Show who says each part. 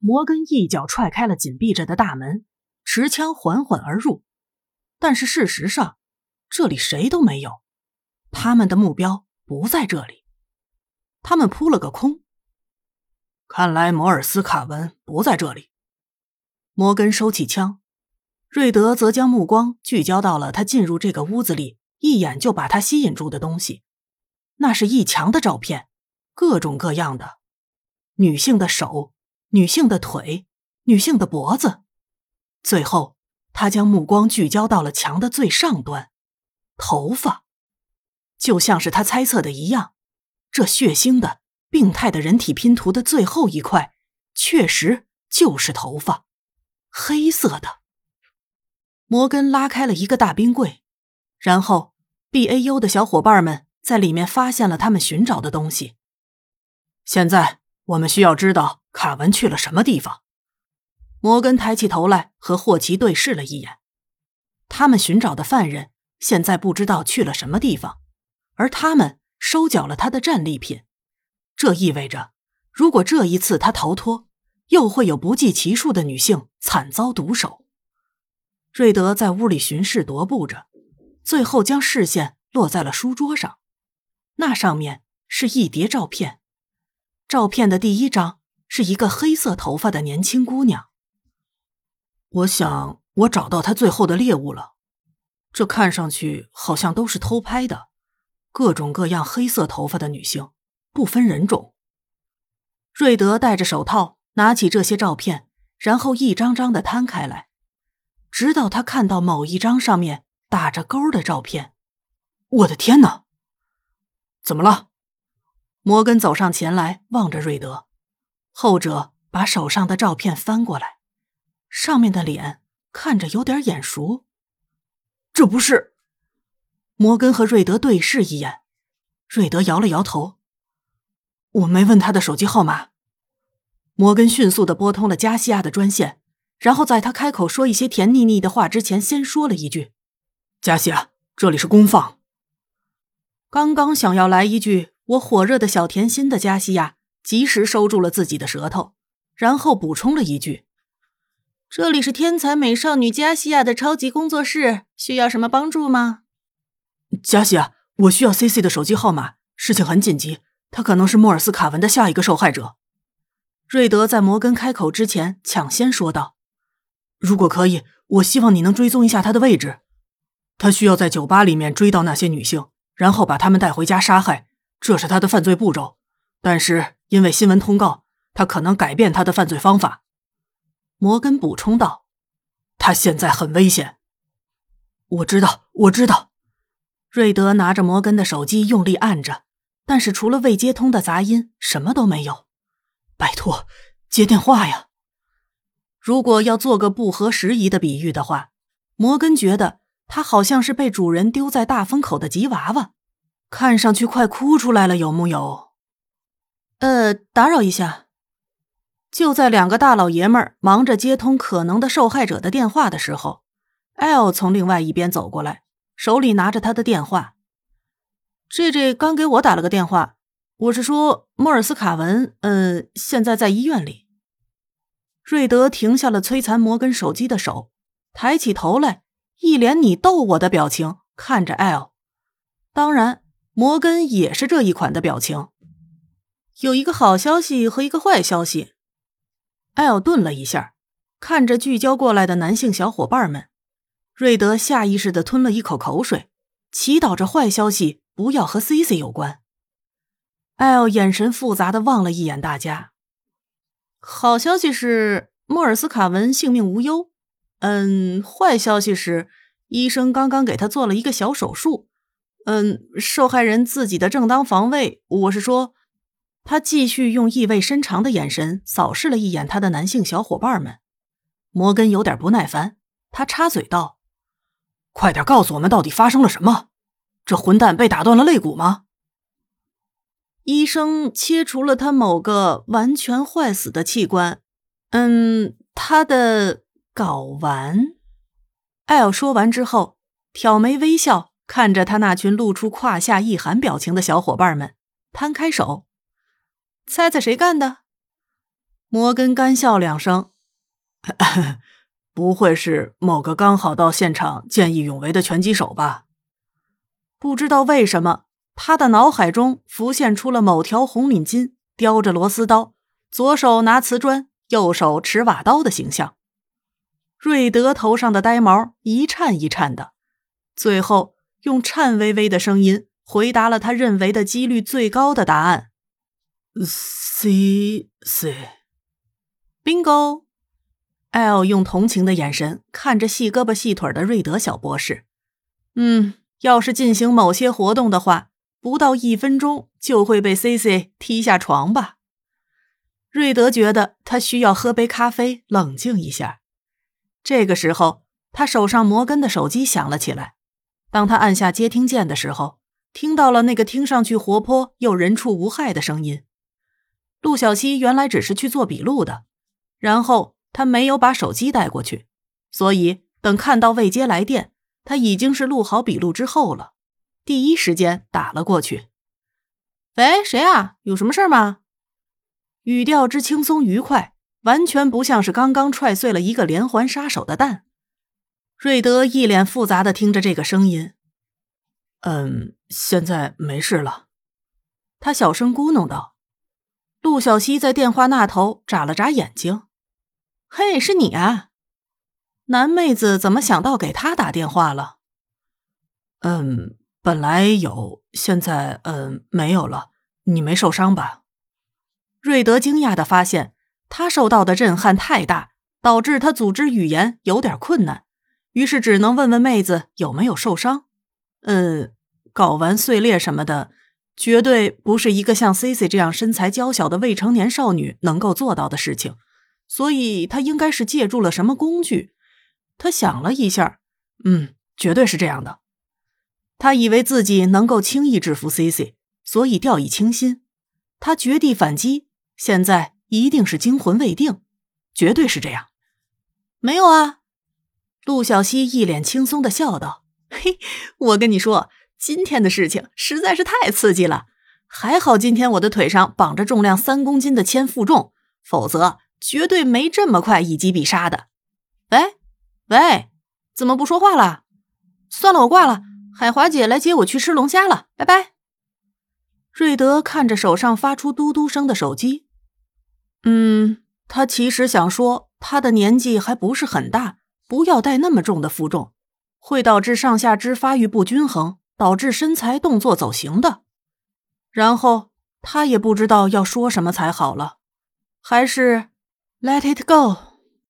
Speaker 1: 摩根一脚踹开了紧闭着的大门，持枪缓缓而入。但是事实上，这里谁都没有，他们的目标不在这里。他们扑了个空。看来摩尔斯卡文不在这里。摩根收起枪，瑞德则将目光聚焦到了他进入这个屋子里，一眼就把他吸引住的东西。那是一墙的照片，各种各样的女性的手、女性的腿、女性的脖子。最后，他将目光聚焦到了墙的最上端，头发，就像是他猜测的一样，这血腥的。病态的人体拼图的最后一块，确实就是头发，黑色的。摩根拉开了一个大冰柜，然后 B A U 的小伙伴们在里面发现了他们寻找的东西。现在我们需要知道卡文去了什么地方。摩根抬起头来和霍奇对视了一眼。他们寻找的犯人现在不知道去了什么地方，而他们收缴了他的战利品。这意味着，如果这一次他逃脱，又会有不计其数的女性惨遭毒手。瑞德在屋里巡视踱步着，最后将视线落在了书桌上，那上面是一叠照片。照片的第一张是一个黑色头发的年轻姑娘。我想，我找到他最后的猎物了。这看上去好像都是偷拍的，各种各样黑色头发的女性。不分人种。瑞德戴着手套，拿起这些照片，然后一张张的摊开来，直到他看到某一张上面打着勾的照片。我的天哪！怎么了？摩根走上前来，望着瑞德。后者把手上的照片翻过来，上面的脸看着有点眼熟。这不是？摩根和瑞德对视一眼，瑞德摇了摇头。我没问他的手机号码。摩根迅速的拨通了加西亚的专线，然后在他开口说一些甜腻腻的话之前，先说了一句：“加西亚，这里是公放。”刚刚想要来一句“我火热的小甜心”的加西亚，及时收住了自己的舌头，然后补充了一句：“这里是天才美少女加西亚的超级工作室，需要什么帮助吗？”加西亚，我需要 C C 的手机号码，事情很紧急。他可能是莫尔斯卡文的下一个受害者，瑞德在摩根开口之前抢先说道：“如果可以，我希望你能追踪一下他的位置。他需要在酒吧里面追到那些女性，然后把她们带回家杀害，这是他的犯罪步骤。但是因为新闻通告，他可能改变他的犯罪方法。”摩根补充道：“他现在很危险。”我知道，我知道。瑞德拿着摩根的手机，用力按着。但是除了未接通的杂音，什么都没有。拜托，接电话呀！如果要做个不合时宜的比喻的话，摩根觉得他好像是被主人丢在大风口的吉娃娃，看上去快哭出来了，有木有？呃，打扰一下。就在两个大老爷们儿忙着接通可能的受害者的电话的时候，L 从另外一边走过来，手里拿着他的电话。J J 刚给我打了个电话，我是说莫尔斯卡文，呃，现在在医院里。瑞德停下了摧残摩根手机的手，抬起头来，一脸你逗我的表情看着 L。当然，摩根也是这一款的表情。有一个好消息和一个坏消息。L 顿了一下，看着聚焦过来的男性小伙伴们，瑞德下意识的吞了一口口水，祈祷着坏消息。不要和 C C 有关。L 眼神复杂的望了一眼大家。好消息是莫尔斯卡文性命无忧。嗯，坏消息是医生刚刚给他做了一个小手术。嗯，受害人自己的正当防卫。我是说，他继续用意味深长的眼神扫视了一眼他的男性小伙伴们。摩根有点不耐烦，他插嘴道：“快点告诉我们，到底发生了什么？”这混蛋被打断了肋骨吗？医生切除了他某个完全坏死的器官，嗯，他的睾丸。艾尔说完之后，挑眉微笑，看着他那群露出胯下一寒表情的小伙伴们，摊开手，猜猜谁干的？摩根干笑两声，不会是某个刚好到现场见义勇为的拳击手吧？不知道为什么，他的脑海中浮现出了某条红领巾，叼着螺丝刀，左手拿瓷砖，右手持瓦刀的形象。瑞德头上的呆毛一颤一颤的，最后用颤巍巍的声音回答了他认为的几率最高的答案：“C C，Bingo。”L 用同情的眼神看着细胳膊细腿的瑞德小博士。嗯，要是进行某些活动的话，不到一分钟就会被 C C 踢下床吧？瑞德觉得他需要喝杯咖啡，冷静一下。这个时候，他手上摩根的手机响了起来。当他按下接听键的时候，听到了那个听上去活泼又人畜无害的声音。陆小西原来只是去做笔录的，然后他没有把手机带过去，所以等看到未接来电，他已经是录好笔录之后了。第一时间打了过去。喂，谁啊？有什么事吗？语调之轻松愉快。完全不像是刚刚踹碎了一个连环杀手的蛋。瑞德一脸复杂的听着这个声音，嗯，现在没事了。他小声咕哝道。陆小西在电话那头眨了眨眼睛：“嘿，是你啊？男妹子怎么想到给他打电话了？”“嗯，本来有，现在嗯没有了。你没受伤吧？”瑞德惊讶的发现。他受到的震撼太大，导致他组织语言有点困难，于是只能问问妹子有没有受伤。嗯，睾丸碎裂什么的，绝对不是一个像 C C 这样身材娇小的未成年少女能够做到的事情，所以他应该是借助了什么工具。他想了一下，嗯，绝对是这样的。他以为自己能够轻易制服 C C，所以掉以轻心。他绝地反击，现在。一定是惊魂未定，绝对是这样。没有啊，陆小西一脸轻松的笑道：“嘿，我跟你说，今天的事情实在是太刺激了。还好今天我的腿上绑着重量三公斤的铅负重，否则绝对没这么快一击必杀的。喂，喂，怎么不说话了？算了，我挂了。海华姐来接我去吃龙虾了，拜拜。”瑞德看着手上发出嘟嘟声的手机。嗯，他其实想说，他的年纪还不是很大，不要带那么重的负重，会导致上下肢发育不均衡，导致身材动作走形的。然后他也不知道要说什么才好了，还是 Let it go。